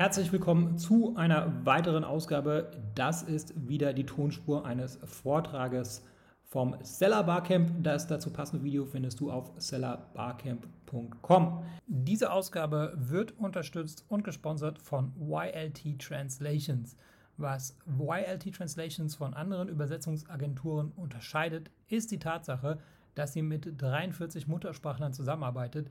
Herzlich willkommen zu einer weiteren Ausgabe. Das ist wieder die Tonspur eines Vortrages vom Seller Barcamp. Das dazu passende Video findest du auf sellerbarcamp.com. Diese Ausgabe wird unterstützt und gesponsert von YLT Translations. Was YLT Translations von anderen Übersetzungsagenturen unterscheidet, ist die Tatsache, dass sie mit 43 Muttersprachlern zusammenarbeitet,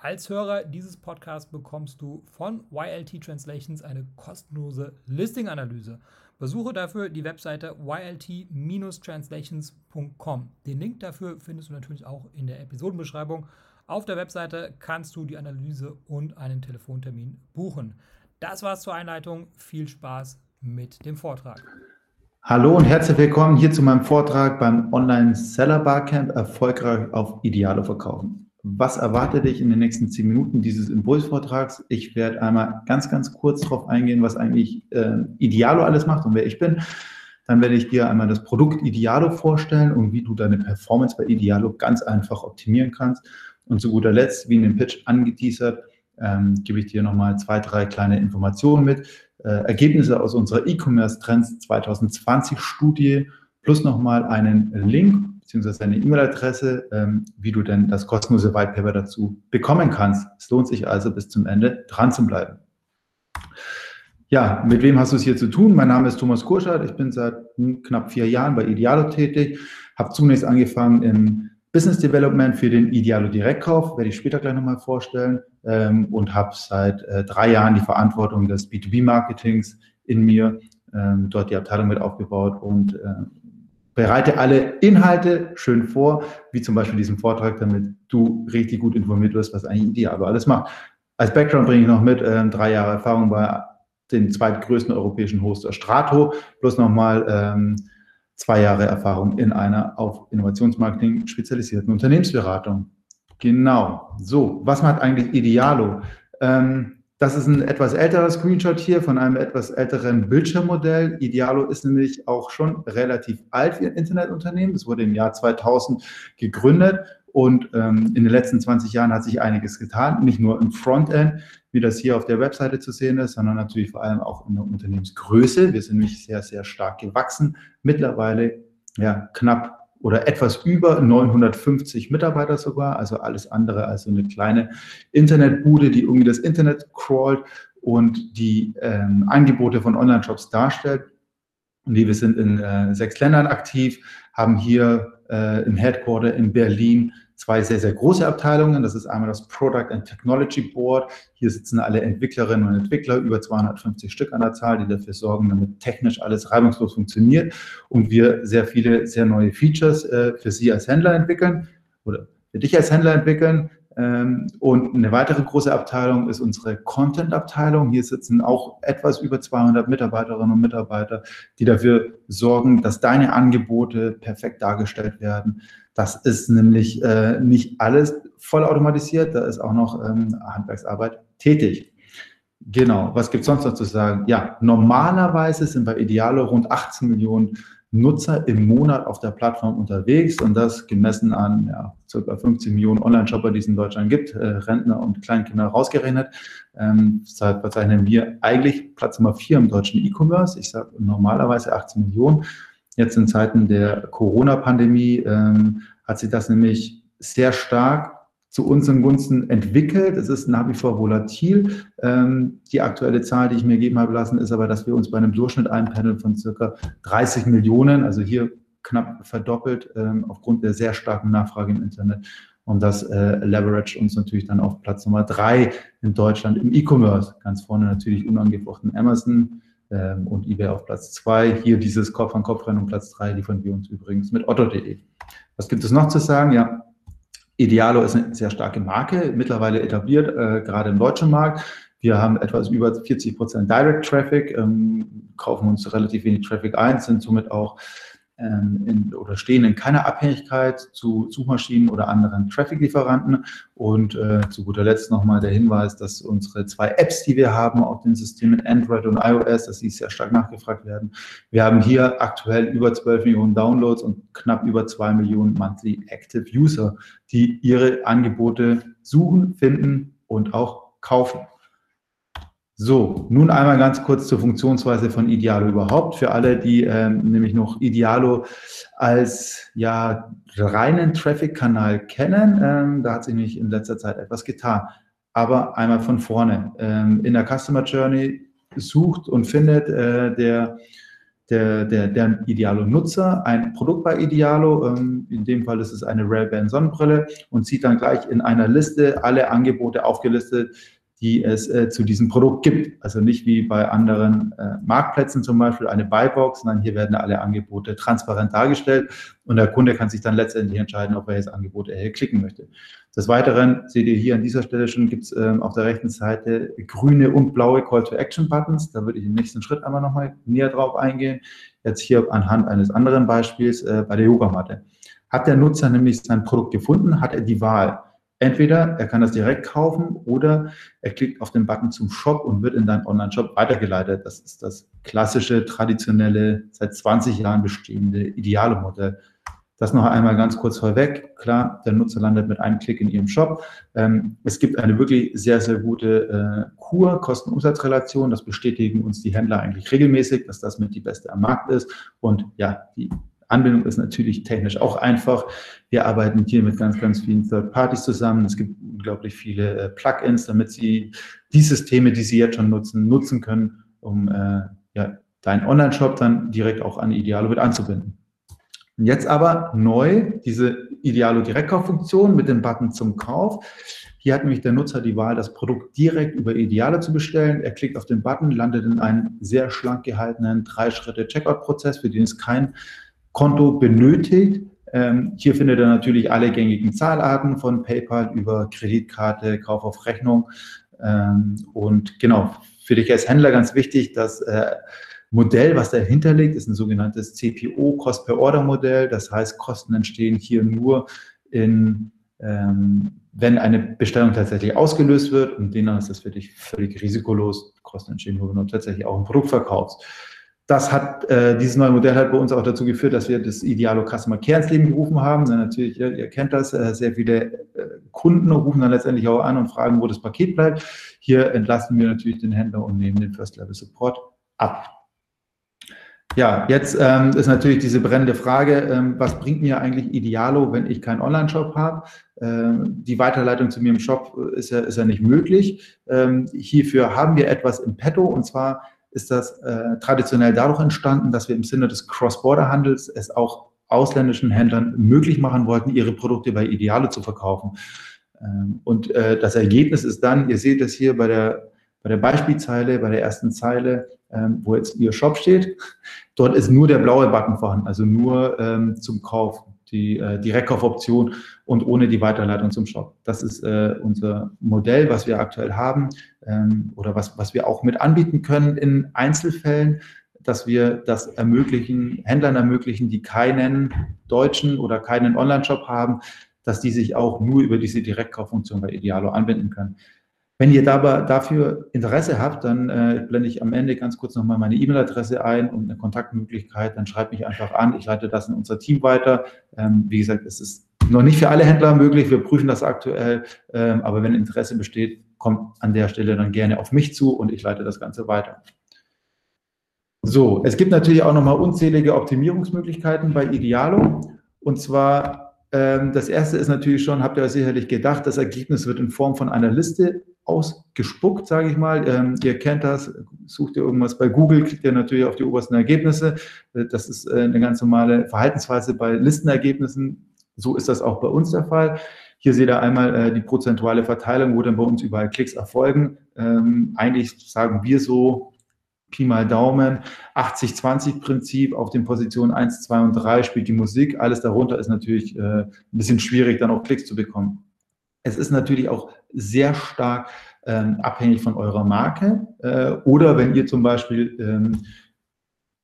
Als Hörer dieses Podcasts bekommst du von YLT Translations eine kostenlose Listing-Analyse. Besuche dafür die Webseite ylt-translations.com. Den Link dafür findest du natürlich auch in der Episodenbeschreibung. Auf der Webseite kannst du die Analyse und einen Telefontermin buchen. Das war's zur Einleitung. Viel Spaß mit dem Vortrag. Hallo und herzlich willkommen hier zu meinem Vortrag beim Online Seller Barcamp Erfolgreich auf Idealo verkaufen. Was erwartet dich in den nächsten zehn Minuten dieses Impulsvortrags? Ich werde einmal ganz, ganz kurz darauf eingehen, was eigentlich äh, Idealo alles macht und wer ich bin. Dann werde ich dir einmal das Produkt Idealo vorstellen und wie du deine Performance bei Idealo ganz einfach optimieren kannst. Und zu guter Letzt, wie in dem Pitch angeteasert, ähm, gebe ich dir nochmal zwei, drei kleine Informationen mit. Äh, Ergebnisse aus unserer E-Commerce Trends 2020 Studie plus nochmal einen Link beziehungsweise deine E-Mail-Adresse, ähm, wie du denn das kostenlose White Paper dazu bekommen kannst. Es lohnt sich also bis zum Ende dran zu bleiben. Ja, mit wem hast du es hier zu tun? Mein Name ist Thomas Kurschardt. Ich bin seit knapp vier Jahren bei Idealo tätig. Habe zunächst angefangen im Business Development für den Idealo Direktkauf, werde ich später gleich nochmal vorstellen. Ähm, und habe seit äh, drei Jahren die Verantwortung des B2B-Marketings in mir, ähm, dort die Abteilung mit aufgebaut und äh, bereite alle Inhalte schön vor, wie zum Beispiel diesen Vortrag, damit du richtig gut informiert wirst, was eigentlich Diabo alles macht. Als Background bringe ich noch mit ähm, drei Jahre Erfahrung bei den zweitgrößten europäischen Hoster Strato, plus nochmal ähm, zwei Jahre Erfahrung in einer auf Innovationsmarketing spezialisierten Unternehmensberatung. Genau. So, was macht eigentlich Idealo? Ähm, das ist ein etwas älterer Screenshot hier von einem etwas älteren Bildschirmmodell. Idealo ist nämlich auch schon relativ alt wie ein Internetunternehmen. Es wurde im Jahr 2000 gegründet und ähm, in den letzten 20 Jahren hat sich einiges getan. Nicht nur im Frontend, wie das hier auf der Webseite zu sehen ist, sondern natürlich vor allem auch in der Unternehmensgröße. Wir sind nämlich sehr, sehr stark gewachsen. Mittlerweile ja, knapp oder etwas über 950 Mitarbeiter sogar, also alles andere als so eine kleine Internetbude, die irgendwie das Internet crawlt und die ähm, Angebote von Online-Shops darstellt. Und wir sind in äh, sechs Ländern aktiv, haben hier äh, im Headquarter in Berlin zwei sehr, sehr große Abteilungen. Das ist einmal das Product and Technology Board. Hier sitzen alle Entwicklerinnen und Entwickler, über 250 Stück an der Zahl, die dafür sorgen, damit technisch alles reibungslos funktioniert und wir sehr viele, sehr neue Features äh, für Sie als Händler entwickeln oder für dich als Händler entwickeln. Ähm, und eine weitere große Abteilung ist unsere Content-Abteilung. Hier sitzen auch etwas über 200 Mitarbeiterinnen und Mitarbeiter, die dafür sorgen, dass deine Angebote perfekt dargestellt werden. Das ist nämlich äh, nicht alles vollautomatisiert, da ist auch noch ähm, Handwerksarbeit tätig. Genau, was gibt es sonst noch zu sagen? Ja, normalerweise sind bei Idealo rund 18 Millionen Nutzer im Monat auf der Plattform unterwegs und das gemessen an ja, ca. 15 Millionen Online-Shopper, die es in Deutschland gibt, äh, Rentner und Kleinkinder rausgerechnet. Ähm, deshalb verzeichnen wir eigentlich Platz Nummer 4 im deutschen E-Commerce. Ich sage normalerweise 18 Millionen. Jetzt in Zeiten der Corona-Pandemie ähm, hat sich das nämlich sehr stark zu unseren Gunsten entwickelt. Es ist nach wie vor volatil. Ähm, die aktuelle Zahl, die ich mir geben habe lassen, ist aber, dass wir uns bei einem Durchschnitt einpendeln von circa 30 Millionen, also hier knapp verdoppelt ähm, aufgrund der sehr starken Nachfrage im Internet. Und das äh, leverage uns natürlich dann auf Platz Nummer drei in Deutschland im E-Commerce. Ganz vorne natürlich unangefochten Amazon ähm, und eBay auf Platz zwei. Hier dieses Kopf-an-Kopf-Rennen um Platz drei liefern wir uns übrigens mit otto.de. Was gibt es noch zu sagen? Ja, Idealo ist eine sehr starke Marke, mittlerweile etabliert, äh, gerade im deutschen Markt. Wir haben etwas über 40 Prozent Direct Traffic, ähm, kaufen uns relativ wenig Traffic ein, sind somit auch in, oder stehen in keiner Abhängigkeit zu Suchmaschinen oder anderen Traffic-Lieferanten. Und äh, zu guter Letzt nochmal der Hinweis, dass unsere zwei Apps, die wir haben auf den Systemen Android und iOS, dass die sehr stark nachgefragt werden. Wir haben hier aktuell über 12 Millionen Downloads und knapp über 2 Millionen Monthly Active User, die ihre Angebote suchen, finden und auch kaufen. So, nun einmal ganz kurz zur Funktionsweise von Idealo überhaupt. Für alle, die ähm, nämlich noch Idealo als ja reinen Traffic-Kanal kennen, ähm, da hat sich nämlich in letzter Zeit etwas getan. Aber einmal von vorne. Ähm, in der Customer Journey sucht und findet äh, der, der, der, der Idealo-Nutzer ein Produkt bei Idealo. Ähm, in dem Fall ist es eine Ray-Ban Sonnenbrille und sieht dann gleich in einer Liste alle Angebote aufgelistet, die es äh, zu diesem Produkt gibt. Also nicht wie bei anderen äh, Marktplätzen zum Beispiel eine Buybox, sondern hier werden alle Angebote transparent dargestellt und der Kunde kann sich dann letztendlich entscheiden, ob er jetzt Angebot er klicken möchte. Des Weiteren seht ihr hier an dieser Stelle schon, gibt es ähm, auf der rechten Seite grüne und blaue Call-to-Action-Buttons. Da würde ich im nächsten Schritt einmal nochmal näher drauf eingehen. Jetzt hier anhand eines anderen Beispiels äh, bei der Yogamatte. Hat der Nutzer nämlich sein Produkt gefunden, hat er die Wahl Entweder er kann das direkt kaufen oder er klickt auf den Button zum Shop und wird in deinen Online-Shop weitergeleitet. Das ist das klassische, traditionelle, seit 20 Jahren bestehende ideale Modell. Das noch einmal ganz kurz vorweg. Klar, der Nutzer landet mit einem Klick in Ihrem Shop. Ähm, es gibt eine wirklich sehr, sehr gute äh, Kur, Kosten-Umsatz-Relation. Das bestätigen uns die Händler eigentlich regelmäßig, dass das mit die beste am Markt ist. Und ja, die Anbindung ist natürlich technisch auch einfach. Wir arbeiten hier mit ganz, ganz vielen Third Parties zusammen. Es gibt unglaublich viele äh, Plugins, damit Sie die Systeme, die Sie jetzt schon nutzen, nutzen können, um äh, ja, deinen Online-Shop dann direkt auch an Idealo mit anzubinden. Jetzt aber neu diese Idealo Direktkauffunktion mit dem Button zum Kauf. Hier hat nämlich der Nutzer die Wahl, das Produkt direkt über Idealo zu bestellen. Er klickt auf den Button, landet in einem sehr schlank gehaltenen Drei-Schritte-Checkout-Prozess, für den es kein Konto benötigt. Ähm, hier findet er natürlich alle gängigen Zahlarten von PayPal über Kreditkarte, Kauf auf Rechnung. Ähm, und genau, für dich als Händler ganz wichtig, das äh, Modell, was dahinter liegt, ist ein sogenanntes CPO, Cost per Order Modell. Das heißt, Kosten entstehen hier nur in, ähm, wenn eine Bestellung tatsächlich ausgelöst wird und demnach ist das für dich völlig risikolos. Kosten entstehen nur, wenn du tatsächlich auch ein Produkt verkaufst das hat, äh, dieses neue Modell hat bei uns auch dazu geführt, dass wir das Idealo Customer Care ins Leben gerufen haben. Dann natürlich, ihr, ihr kennt das, äh, sehr viele äh, Kunden rufen dann letztendlich auch an und fragen, wo das Paket bleibt. Hier entlasten wir natürlich den Händler und nehmen den First Level Support ab. Ja, jetzt ähm, ist natürlich diese brennende Frage, ähm, was bringt mir eigentlich Idealo, wenn ich keinen Online-Shop habe? Ähm, die Weiterleitung zu mir im Shop ist ja, ist ja nicht möglich. Ähm, hierfür haben wir etwas im Petto und zwar ist das äh, traditionell dadurch entstanden, dass wir im Sinne des Cross-Border-Handels es auch ausländischen Händlern möglich machen wollten, ihre Produkte bei Ideale zu verkaufen. Ähm, und äh, das Ergebnis ist dann, ihr seht es hier bei der, bei der Beispielzeile, bei der ersten Zeile, ähm, wo jetzt Ihr Shop steht. Dort ist nur der blaue Button vorhanden, also nur ähm, zum Kauf die äh, Direktkaufoption und ohne die Weiterleitung zum Shop. Das ist äh, unser Modell, was wir aktuell haben ähm, oder was, was wir auch mit anbieten können in Einzelfällen, dass wir das ermöglichen, Händlern ermöglichen, die keinen deutschen oder keinen Online-Shop haben, dass die sich auch nur über diese Direktkauffunktion bei Idealo anbinden können. Wenn ihr dabei dafür Interesse habt, dann äh, blende ich am Ende ganz kurz nochmal meine E-Mail-Adresse ein und eine Kontaktmöglichkeit. Dann schreibt mich einfach an. Ich leite das in unser Team weiter. Ähm, wie gesagt, es ist noch nicht für alle Händler möglich. Wir prüfen das aktuell. Ähm, aber wenn Interesse besteht, kommt an der Stelle dann gerne auf mich zu und ich leite das Ganze weiter. So, es gibt natürlich auch nochmal unzählige Optimierungsmöglichkeiten bei Idealo. Und zwar, ähm, das erste ist natürlich schon, habt ihr euch sicherlich gedacht, das Ergebnis wird in Form von einer Liste ausgespuckt, sage ich mal. Ähm, ihr kennt das, sucht ihr irgendwas bei Google, klickt ihr natürlich auf die obersten Ergebnisse. Äh, das ist äh, eine ganz normale Verhaltensweise bei Listenergebnissen. So ist das auch bei uns der Fall. Hier seht ihr einmal äh, die prozentuale Verteilung, wo dann bei uns überall Klicks erfolgen. Ähm, eigentlich sagen wir so, Pi mal Daumen, 80-20-Prinzip auf den Positionen 1, 2 und 3 spielt die Musik. Alles darunter ist natürlich äh, ein bisschen schwierig, dann auch Klicks zu bekommen. Es ist natürlich auch sehr stark ähm, abhängig von eurer Marke. Äh, oder wenn ihr zum Beispiel ähm,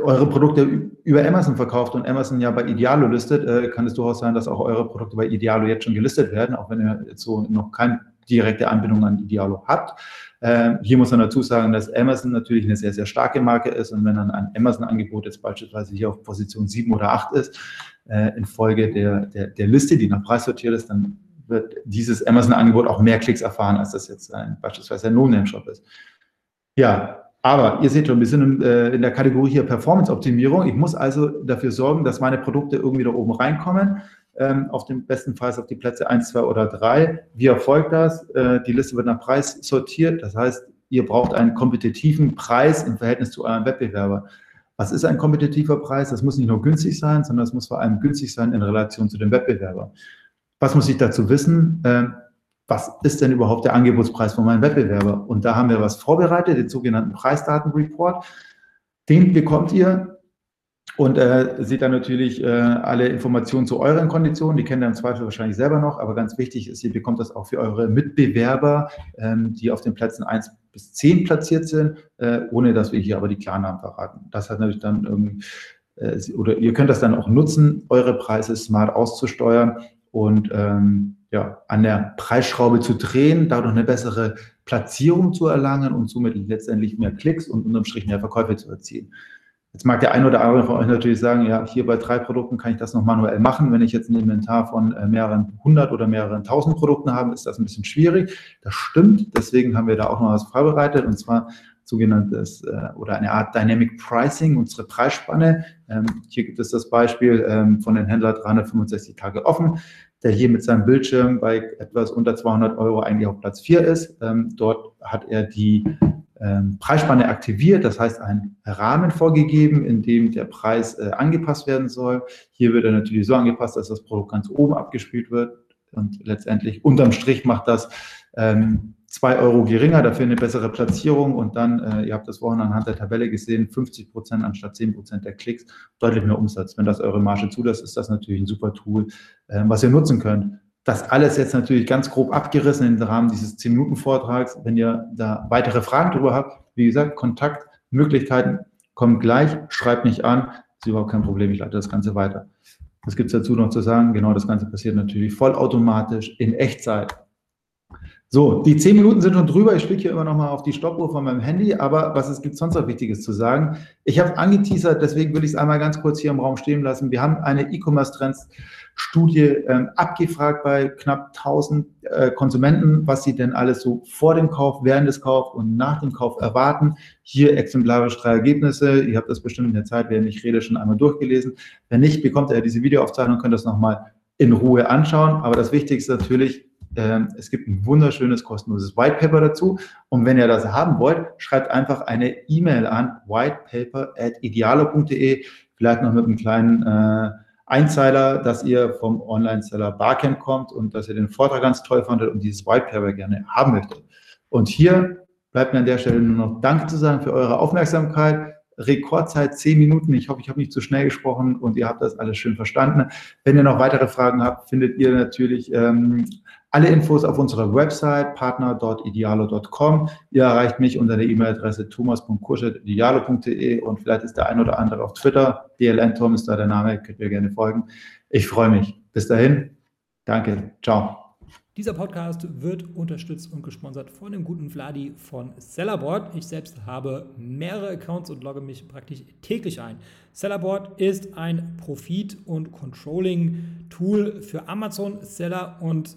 eure Produkte über Amazon verkauft und Amazon ja bei Idealo listet, äh, kann es durchaus sein, dass auch eure Produkte bei Idealo jetzt schon gelistet werden, auch wenn ihr so noch keine direkte Anbindung an Idealo habt. Ähm, hier muss man dazu sagen, dass Amazon natürlich eine sehr, sehr starke Marke ist und wenn dann ein Amazon-Angebot jetzt beispielsweise hier auf Position 7 oder 8 ist, äh, infolge der, der, der Liste, die nach Preis sortiert ist, dann wird dieses Amazon-Angebot auch mehr Klicks erfahren, als das jetzt ein, beispielsweise ein No-Name-Shop ist. Ja, aber ihr seht schon, wir sind in, äh, in der Kategorie hier Performance-Optimierung. Ich muss also dafür sorgen, dass meine Produkte irgendwie da oben reinkommen. Ähm, auf dem besten Fall auf die Plätze 1, 2 oder 3. Wie erfolgt das? Äh, die Liste wird nach Preis sortiert. Das heißt, ihr braucht einen kompetitiven Preis im Verhältnis zu eurem Wettbewerber. Was ist ein kompetitiver Preis? Das muss nicht nur günstig sein, sondern es muss vor allem günstig sein in Relation zu dem Wettbewerber. Was muss ich dazu wissen? Äh, was ist denn überhaupt der Angebotspreis von meinem Wettbewerber? Und da haben wir was vorbereitet, den sogenannten Preisdatenreport. Den bekommt ihr und äh, seht dann natürlich äh, alle Informationen zu euren Konditionen. Die kennt ihr im Zweifel wahrscheinlich selber noch, aber ganz wichtig ist, ihr bekommt das auch für eure Mitbewerber, ähm, die auf den Plätzen 1 bis 10 platziert sind, äh, ohne dass wir hier aber die Klarnamen verraten. Das hat natürlich dann irgendwie, äh, oder ihr könnt das dann auch nutzen, eure Preise smart auszusteuern und ähm, ja, an der Preisschraube zu drehen, dadurch eine bessere Platzierung zu erlangen und somit letztendlich mehr Klicks und unterm Strich mehr Verkäufe zu erzielen. Jetzt mag der ein oder andere von euch natürlich sagen, ja, hier bei drei Produkten kann ich das noch manuell machen. Wenn ich jetzt ein Inventar von äh, mehreren hundert oder mehreren tausend Produkten habe, ist das ein bisschen schwierig. Das stimmt. Deswegen haben wir da auch noch was vorbereitet und zwar sogenanntes äh, oder eine Art Dynamic Pricing, unsere Preisspanne. Ähm, hier gibt es das Beispiel ähm, von den Händlern 365 Tage offen der hier mit seinem Bildschirm bei etwas unter 200 Euro eigentlich auf Platz 4 ist. Ähm, dort hat er die ähm, Preisspanne aktiviert, das heißt einen Rahmen vorgegeben, in dem der Preis äh, angepasst werden soll. Hier wird er natürlich so angepasst, dass das Produkt ganz oben abgespielt wird und letztendlich unterm Strich macht das ähm, zwei Euro geringer, dafür eine bessere Platzierung und dann, äh, ihr habt das vorhin anhand der Tabelle gesehen, 50 Prozent anstatt 10 Prozent der Klicks, deutlich mehr Umsatz. Wenn das eure Marge zulässt, ist das natürlich ein super Tool, äh, was ihr nutzen könnt. Das alles jetzt natürlich ganz grob abgerissen im Rahmen dieses 10-Minuten-Vortrags. Wenn ihr da weitere Fragen darüber habt, wie gesagt, Kontaktmöglichkeiten kommen gleich, schreibt mich an, ist überhaupt kein Problem, ich leite das Ganze weiter. Was gibt es dazu noch zu sagen? Genau das Ganze passiert natürlich vollautomatisch in Echtzeit. So, die zehn Minuten sind schon drüber. Ich spiele hier immer noch mal auf die Stoppuhr von meinem Handy. Aber was es gibt sonst noch Wichtiges zu sagen? Ich habe angeteasert, deswegen will ich es einmal ganz kurz hier im Raum stehen lassen. Wir haben eine E-Commerce-Trends-Studie ähm, abgefragt bei knapp 1000 äh, Konsumenten, was sie denn alles so vor dem Kauf, während des Kaufs und nach dem Kauf erwarten. Hier exemplarisch drei Ergebnisse. Ihr habt das bestimmt in der Zeit, während ich rede, schon einmal durchgelesen. Wenn nicht, bekommt ihr diese Videoaufzeichnung, könnt das nochmal in Ruhe anschauen. Aber das Wichtigste natürlich, es gibt ein wunderschönes kostenloses White Paper dazu. Und wenn ihr das haben wollt, schreibt einfach eine E-Mail an whitepaper.idealo.de, vielleicht noch mit einem kleinen äh, Einzeiler, dass ihr vom Online-Seller Barcamp kommt und dass ihr den Vortrag ganz toll fandet und dieses White Paper gerne haben möchtet. Und hier bleibt mir an der Stelle nur noch Danke zu sagen für eure Aufmerksamkeit. Rekordzeit zehn Minuten. Ich hoffe, ich habe nicht zu schnell gesprochen und ihr habt das alles schön verstanden. Wenn ihr noch weitere Fragen habt, findet ihr natürlich ähm, alle Infos auf unserer Website partner.idealo.com. Ihr erreicht mich unter der E-Mail-Adresse thomas.kurschet.idealo.de und vielleicht ist der ein oder andere auf Twitter. DLN Tom ist da der Name, könnt ihr gerne folgen. Ich freue mich. Bis dahin. Danke. Ciao. Dieser Podcast wird unterstützt und gesponsert von dem guten Vladi von Sellerboard. Ich selbst habe mehrere Accounts und logge mich praktisch täglich ein. Sellerboard ist ein Profit- und Controlling-Tool für Amazon-Seller und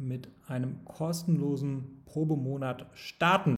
mit einem kostenlosen Probemonat starten.